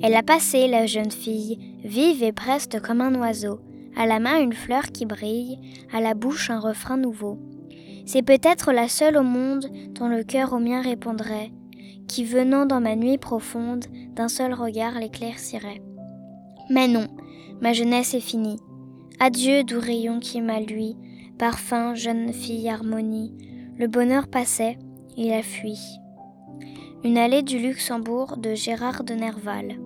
Elle a passé, la jeune fille, vive et preste comme un oiseau, à la main une fleur qui brille, à la bouche un refrain nouveau. C'est peut-être la seule au monde dont le cœur au mien répondrait, qui venant dans ma nuit profonde, d'un seul regard l'éclaircirait. Mais non, ma jeunesse est finie. Adieu, doux rayon qui m'a lui, parfum, jeune fille, harmonie. Le bonheur passait, il a fui. Une allée du Luxembourg de Gérard de Nerval.